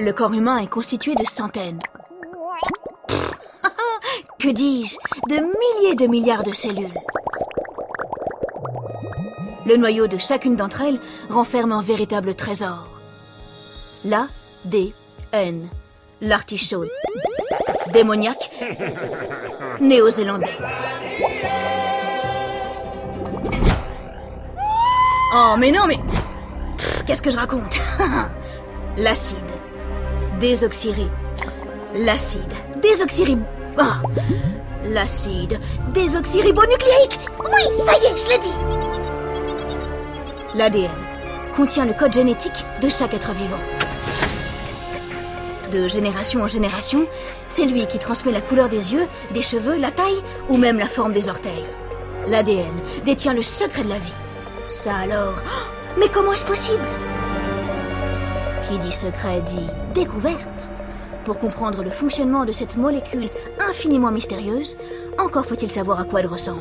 Le corps humain est constitué de centaines. que dis-je? De milliers de milliards de cellules. Le noyau de chacune d'entre elles renferme un véritable trésor. L'ADN. L'artichaut. Démoniaque. Néo-zélandais. Oh, mais non, mais. Qu'est-ce que je raconte? L'acide. Désoxyré. L'acide. Désoxyré. Ah L'acide. Désoxyribonucléique Oui, ça y est, je l'ai dit L'ADN contient le code génétique de chaque être vivant. De génération en génération, c'est lui qui transmet la couleur des yeux, des cheveux, la taille ou même la forme des orteils. L'ADN détient le secret de la vie. Ça alors Mais comment est-ce possible? Qui dit secret dit découverte. Pour comprendre le fonctionnement de cette molécule infiniment mystérieuse, encore faut-il savoir à quoi elle ressemble.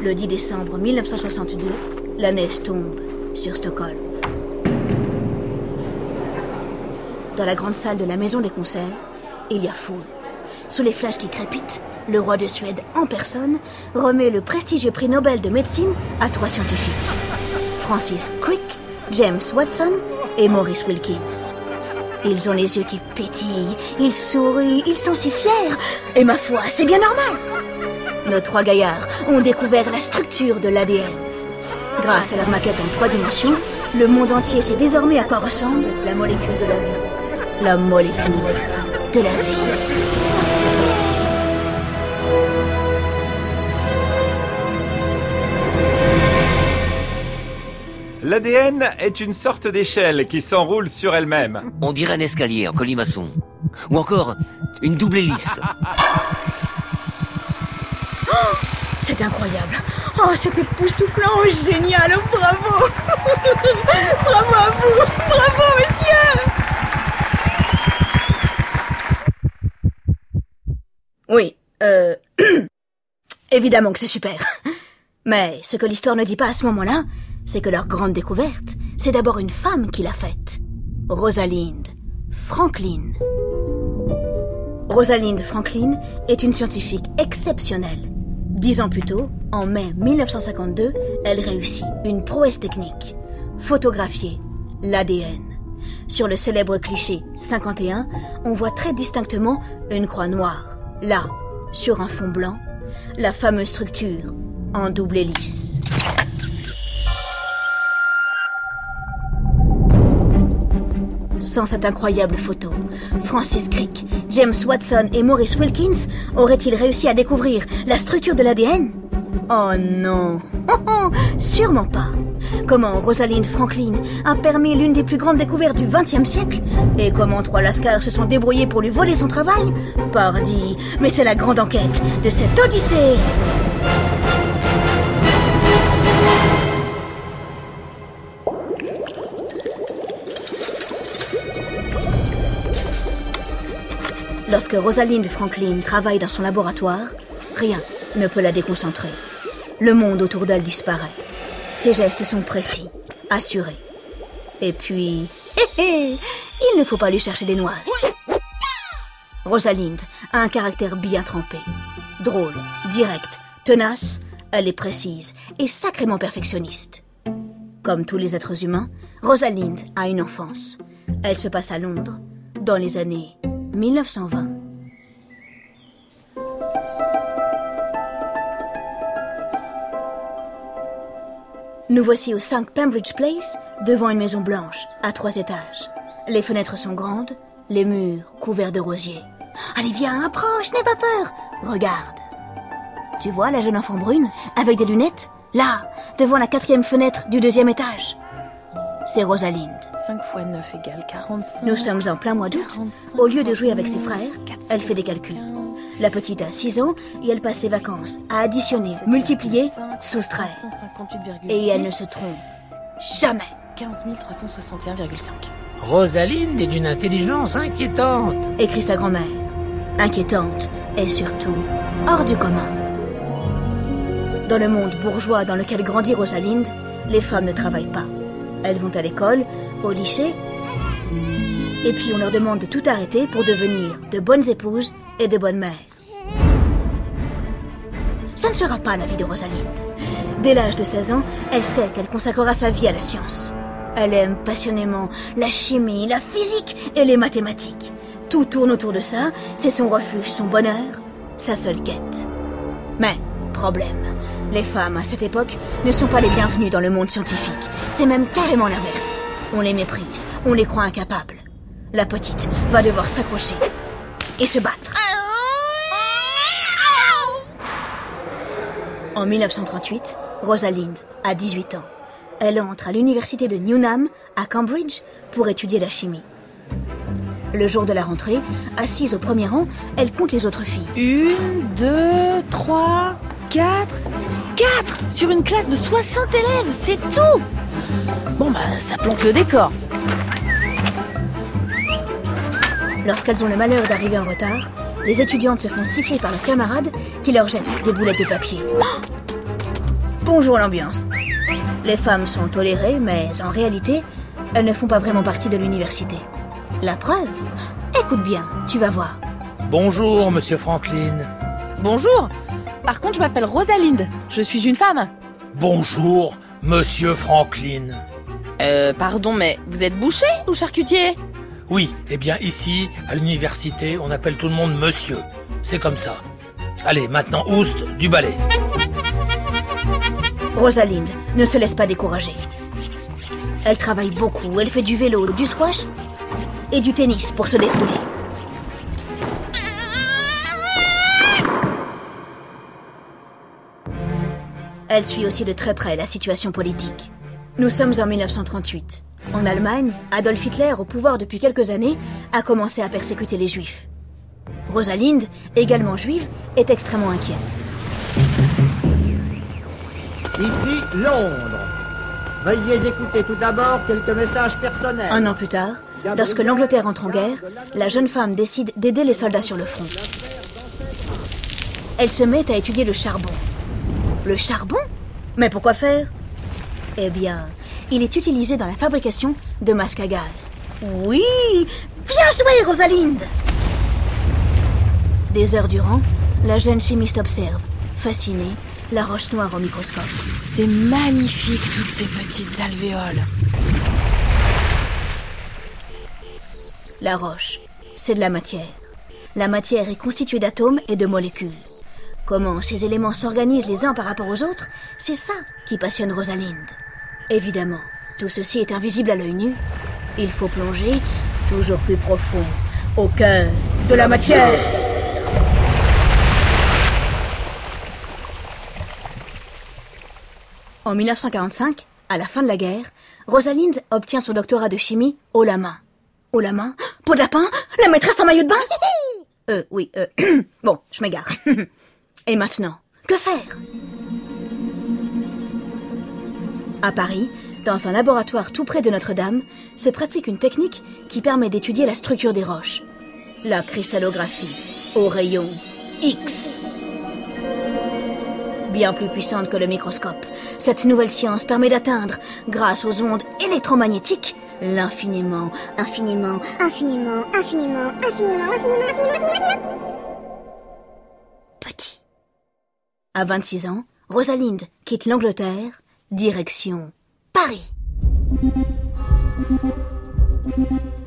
Le 10 décembre 1962, la neige tombe sur Stockholm. Dans la grande salle de la maison des concerts, il y a foule. Sous les flashs qui crépitent, le roi de Suède en personne remet le prestigieux prix Nobel de médecine à trois scientifiques. Francis Crick, James Watson et Maurice Wilkins. Ils ont les yeux qui pétillent, ils sourient, ils sont si fiers. Et ma foi, c'est bien normal. Nos trois gaillards ont découvert la structure de l'ADN. Grâce à leur maquette en trois dimensions, le monde entier sait désormais à quoi ressemble la molécule de la vie. La molécule de la vie. L'ADN est une sorte d'échelle qui s'enroule sur elle-même. On dirait un escalier en colimaçon. Ou encore une double hélice. C'est incroyable. Oh, c'est époustouflant, oh, génial, bravo. bravo à vous. Bravo, messieurs. Oui, euh... Évidemment que c'est super. Mais ce que l'histoire ne dit pas à ce moment-là, c'est que leur grande découverte, c'est d'abord une femme qui l'a faite. Rosalind Franklin. Rosalind Franklin est une scientifique exceptionnelle. Dix ans plus tôt, en mai 1952, elle réussit une prouesse technique. Photographier l'ADN. Sur le célèbre cliché 51, on voit très distinctement une croix noire. Là, sur un fond blanc, la fameuse structure en double hélice. Sans cette incroyable photo, Francis Crick, James Watson et Maurice Wilkins auraient-ils réussi à découvrir la structure de l'ADN Oh non. Sûrement pas Comment Rosalind Franklin a permis l'une des plus grandes découvertes du XXe siècle Et comment trois lascars se sont débrouillés pour lui voler son travail Pardi Mais c'est la grande enquête de cette odyssée Lorsque Rosalind Franklin travaille dans son laboratoire, rien ne peut la déconcentrer. Le monde autour d'elle disparaît. Ses gestes sont précis, assurés. Et puis, il ne faut pas lui chercher des noix. Rosalind a un caractère bien trempé. Drôle, direct, tenace, elle est précise et sacrément perfectionniste. Comme tous les êtres humains, Rosalind a une enfance. Elle se passe à Londres, dans les années 1920. Nous voici au 5 Pembridge Place, devant une maison blanche, à trois étages. Les fenêtres sont grandes, les murs couverts de rosiers. Allez, viens, approche, n'aie pas peur. Regarde. Tu vois la jeune enfant brune, avec des lunettes Là, devant la quatrième fenêtre du deuxième étage. C'est Rosalind. 5 x 9 égale 45. Nous sommes en plein mois d'août. Au lieu de jouer avec ses frères, elle fait des calculs. La petite a 6 ans et elle passe ses vacances à additionner, multiplier, soustraire. 158,6. Et elle ne se trompe jamais. 15 361,5. Rosalinde est d'une intelligence inquiétante. écrit sa grand-mère. Inquiétante et surtout hors du commun. Dans le monde bourgeois dans lequel grandit Rosalinde, les femmes ne travaillent pas. Elles vont à l'école, au lycée, et puis on leur demande de tout arrêter pour devenir de bonnes épouses et de bonnes mères. Ce ne sera pas la vie de Rosalinde. Dès l'âge de 16 ans, elle sait qu'elle consacrera sa vie à la science. Elle aime passionnément la chimie, la physique et les mathématiques. Tout tourne autour de ça, c'est son refuge, son bonheur, sa seule quête. Mais, problème, les femmes à cette époque ne sont pas les bienvenues dans le monde scientifique. C'est même carrément l'inverse. On les méprise, on les croit incapables. La petite va devoir s'accrocher et se battre. En 1938, Rosalind a 18 ans. Elle entre à l'université de Newnham, à Cambridge, pour étudier la chimie. Le jour de la rentrée, assise au premier rang, elle compte les autres filles. Une, deux, trois, quatre. Quatre Sur une classe de 60 élèves, c'est tout Bon bah, ça plante le décor. Lorsqu'elles ont le malheur d'arriver en retard, les étudiantes se font siffler par leurs camarades qui leur jettent des boulettes de papier. Bonjour l'ambiance. Les femmes sont tolérées, mais en réalité, elles ne font pas vraiment partie de l'université. La preuve Écoute bien, tu vas voir. Bonjour, monsieur Franklin. Bonjour Par contre, je m'appelle Rosalinde. Je suis une femme. Bonjour, monsieur Franklin. Euh, pardon, mais vous êtes boucher ou charcutier? Oui, eh bien ici, à l'université, on appelle tout le monde monsieur. C'est comme ça. Allez, maintenant, oust, du balai. Rosalind ne se laisse pas décourager. Elle travaille beaucoup, elle fait du vélo, du squash et du tennis pour se défouler. Elle suit aussi de très près la situation politique. Nous sommes en 1938. En Allemagne, Adolf Hitler, au pouvoir depuis quelques années, a commencé à persécuter les juifs. Rosalind, également juive, est extrêmement inquiète. Ici Londres. Veuillez écouter tout d'abord quelques messages personnels. Un an plus tard, lorsque l'Angleterre entre en guerre, la jeune femme décide d'aider les soldats sur le front. Elle se met à étudier le charbon. Le charbon? Mais pourquoi faire? Eh bien, il est utilisé dans la fabrication de masques à gaz. Oui Bien joué, Rosalinde Des heures durant, la jeune chimiste observe, fascinée, la roche noire au microscope. C'est magnifique, toutes ces petites alvéoles. La roche, c'est de la matière. La matière est constituée d'atomes et de molécules. Comment ces éléments s'organisent les uns par rapport aux autres, c'est ça qui passionne Rosalinde. Évidemment, tout ceci est invisible à l'œil nu. Il faut plonger toujours plus profond, au cœur de la matière. En 1945, à la fin de la guerre, Rosalinde obtient son doctorat de chimie haut la main. Haut la main Peau de lapin? La maîtresse en maillot de bain? Euh, oui, euh... bon, je m'égare. Et maintenant, que faire? À Paris, dans un laboratoire tout près de Notre-Dame, se pratique une technique qui permet d'étudier la structure des roches. La cristallographie au rayon X. Bien plus puissante que le microscope, cette nouvelle science permet d'atteindre, grâce aux ondes électromagnétiques, l'infiniment, infiniment, infiniment, infiniment, infiniment, infiniment, infiniment, infiniment. petit. À 26 ans, Rosalinde quitte l'Angleterre, direction Paris.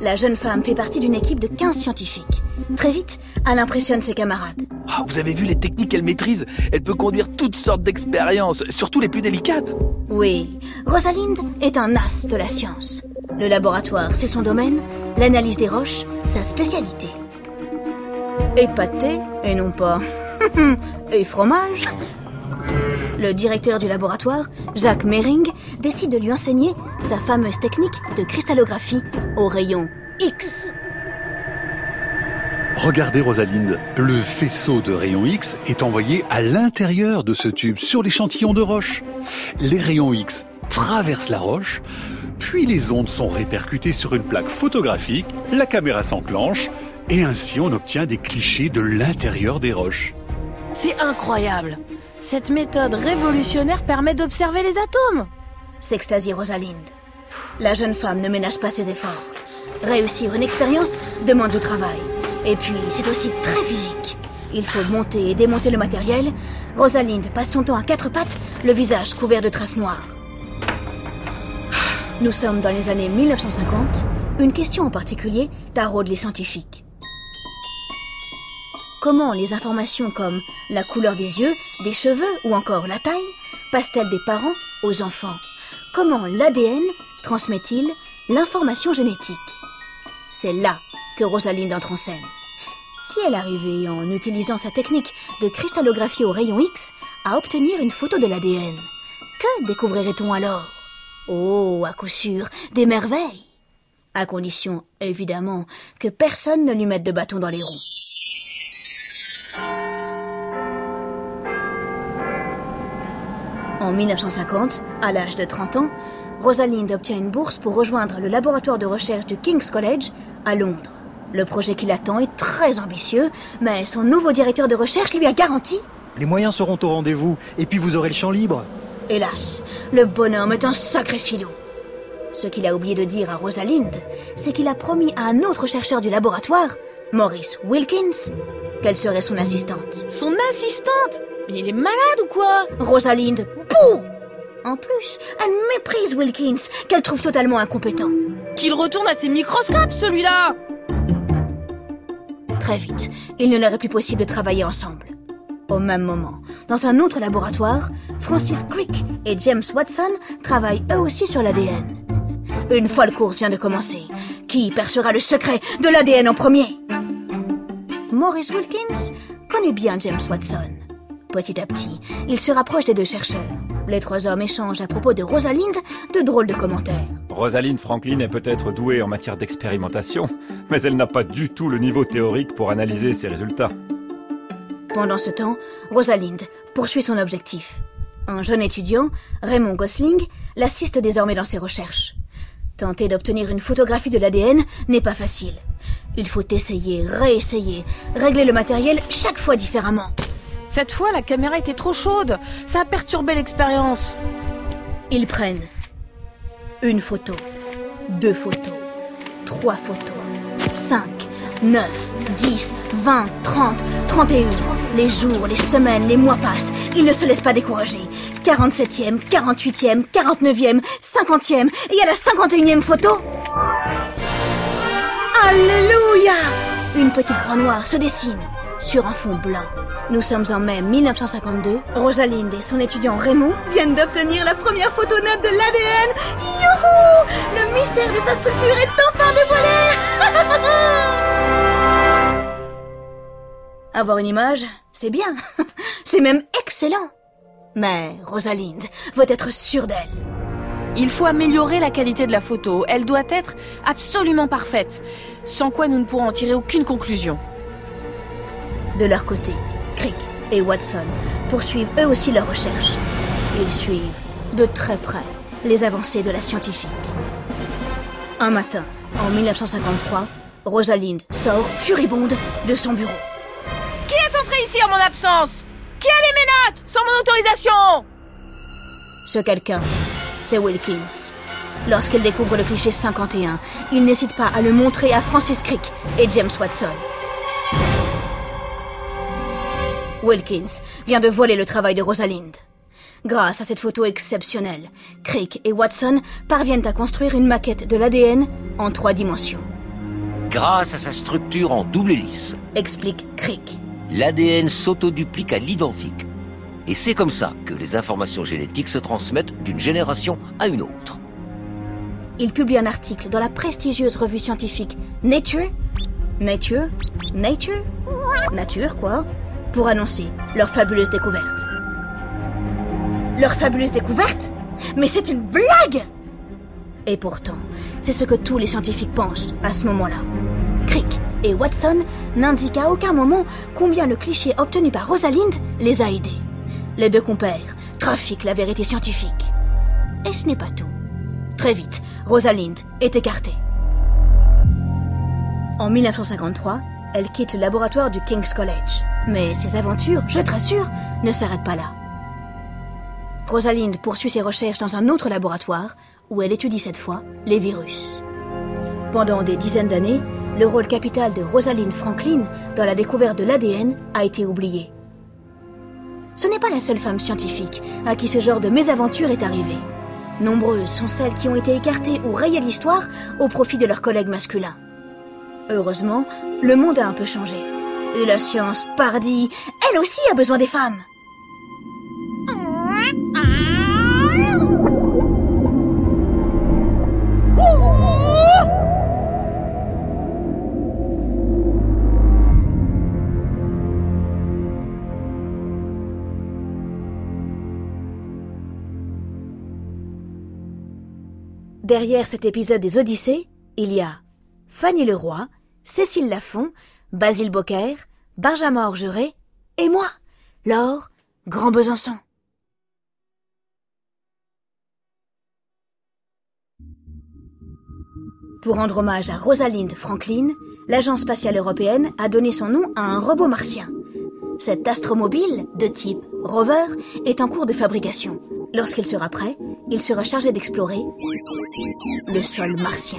La jeune femme fait partie d'une équipe de 15 scientifiques. Très vite, elle impressionne ses camarades. Ah, vous avez vu les techniques qu'elle maîtrise? Elle peut conduire toutes sortes d'expériences, surtout les plus délicates. Oui, Rosalinde est un as de la science. Le laboratoire, c'est son domaine, l'analyse des roches, sa spécialité. Épaté, et non pas. et fromage Le directeur du laboratoire, Jacques Mering, décide de lui enseigner sa fameuse technique de cristallographie au rayon X. Regardez Rosalinde, le faisceau de rayons X est envoyé à l'intérieur de ce tube sur l'échantillon de roche. Les rayons X traversent la roche, puis les ondes sont répercutées sur une plaque photographique, la caméra s'enclenche, et ainsi on obtient des clichés de l'intérieur des roches. C'est incroyable. Cette méthode révolutionnaire permet d'observer les atomes. s'extasie Rosalind. La jeune femme ne ménage pas ses efforts. Réussir une expérience demande du travail. Et puis, c'est aussi très physique. Il faut monter et démonter le matériel. Rosalind passe son temps à quatre pattes, le visage couvert de traces noires. Nous sommes dans les années 1950. Une question en particulier taraude les scientifiques. Comment les informations comme la couleur des yeux, des cheveux ou encore la taille passent-elles des parents aux enfants? Comment l'ADN transmet-il l'information génétique? C'est là que Rosalind entre en scène. Si elle arrivait, en utilisant sa technique de cristallographie au rayon X, à obtenir une photo de l'ADN, que découvrirait-on alors? Oh, à coup sûr, des merveilles À condition, évidemment, que personne ne lui mette de bâton dans les roues. En 1950, à l'âge de 30 ans, Rosalind obtient une bourse pour rejoindre le laboratoire de recherche du King's College à Londres. Le projet qui l'attend est très ambitieux, mais son nouveau directeur de recherche lui a garanti Les moyens seront au rendez-vous, et puis vous aurez le champ libre. Hélas, le bonhomme est un sacré filou. Ce qu'il a oublié de dire à Rosalind, c'est qu'il a promis à un autre chercheur du laboratoire, Maurice Wilkins, qu'elle serait son assistante. Son assistante? Mais il est malade ou quoi? Rosalind, bouh En plus, elle méprise Wilkins, qu'elle trouve totalement incompétent. Qu'il retourne à ses microscopes, celui-là Très vite, il ne leur est plus possible de travailler ensemble. Au même moment, dans un autre laboratoire, Francis Crick et James Watson travaillent eux aussi sur l'ADN. Une folle course vient de commencer. Qui percera le secret de l'ADN en premier? Maurice Wilkins connaît bien James Watson. Petit à petit, il se rapproche des deux chercheurs. Les trois hommes échangent à propos de Rosalind de drôles de commentaires. Rosalind Franklin est peut-être douée en matière d'expérimentation, mais elle n'a pas du tout le niveau théorique pour analyser ses résultats. Pendant ce temps, Rosalind poursuit son objectif. Un jeune étudiant, Raymond Gosling, l'assiste désormais dans ses recherches. Tenter d'obtenir une photographie de l'ADN n'est pas facile. Il faut essayer, réessayer, régler le matériel chaque fois différemment. Cette fois, la caméra était trop chaude. Ça a perturbé l'expérience. Ils prennent une photo, deux photos, trois photos, cinq, neuf, dix, vingt, trente, trente et une. Les jours, les semaines, les mois passent. Ils ne se laissent pas décourager. 47e, 48e, 49e, 50e et à la 51e photo. Alléluia Une petite croix noire se dessine sur un fond blanc. Nous sommes en mai 1952. Rosalind et son étudiant Raymond viennent d'obtenir la première photo nette de l'ADN. Youhou Le mystère de sa structure est enfin dévoilé Avoir une image, c'est bien. C'est même excellent. Mais Rosalind veut être sûre d'elle. Il faut améliorer la qualité de la photo. Elle doit être absolument parfaite. Sans quoi nous ne pourrons en tirer aucune conclusion. De leur côté, Crick et Watson poursuivent eux aussi leurs recherches. Ils suivent de très près les avancées de la scientifique. Un matin, en 1953, Rosalind sort furibonde de son bureau. Qui est entré ici en mon absence? Qui a les ménottes sans mon autorisation? Ce quelqu'un, c'est Wilkins. Lorsqu'il découvre le cliché 51, il n'hésite pas à le montrer à Francis Crick et James Watson. Wilkins vient de voler le travail de Rosalind. Grâce à cette photo exceptionnelle, Crick et Watson parviennent à construire une maquette de l'ADN en trois dimensions. Grâce à sa structure en double hélice, Explique Crick. l'ADN s'autoduplique à l'identique. Et c'est comme ça que les informations génétiques se transmettent d'une génération à une autre. Il publie un article dans la prestigieuse revue scientifique Nature Nature? Nature? Nature, quoi? Pour annoncer leur fabuleuse découverte. Leur fabuleuse découverte? Mais c'est une blague Et pourtant, c'est ce que tous les scientifiques pensent à ce moment-là. Crick et Watson n'indiquent à aucun moment combien le cliché obtenu par Rosalind les a aidés. Les deux compères trafiquent la vérité scientifique. Et ce n'est pas tout. Très vite, Rosalind est écartée. En 1953, elle quitte le laboratoire du King's College. Mais ses aventures, je te rassure, ne s'arrêtent pas là. Rosalind poursuit ses recherches dans un autre laboratoire où elle étudie cette fois les virus. Pendant des dizaines d'années, le rôle capital de Rosalind Franklin dans la découverte de l'ADN a été oublié. Ce n'est pas la seule femme scientifique à qui ce genre de mésaventure est arrivé. Nombreuses sont celles qui ont été écartées ou rayées de l'histoire au profit de leurs collègues masculins. Heureusement, le monde a un peu changé. Et la science, pardi, elle aussi a besoin des femmes. Derrière cet épisode des Odyssées, il y a Fanny Leroy, Cécile Lafont, Basile Bocquer, Benjamin Orgeret et moi, Laure Grand Besançon. Pour rendre hommage à Rosalind Franklin, l'Agence spatiale européenne a donné son nom à un robot martien. Cet astromobile, de type rover, est en cours de fabrication. Lorsqu'il sera prêt, il sera chargé d'explorer le sol martien.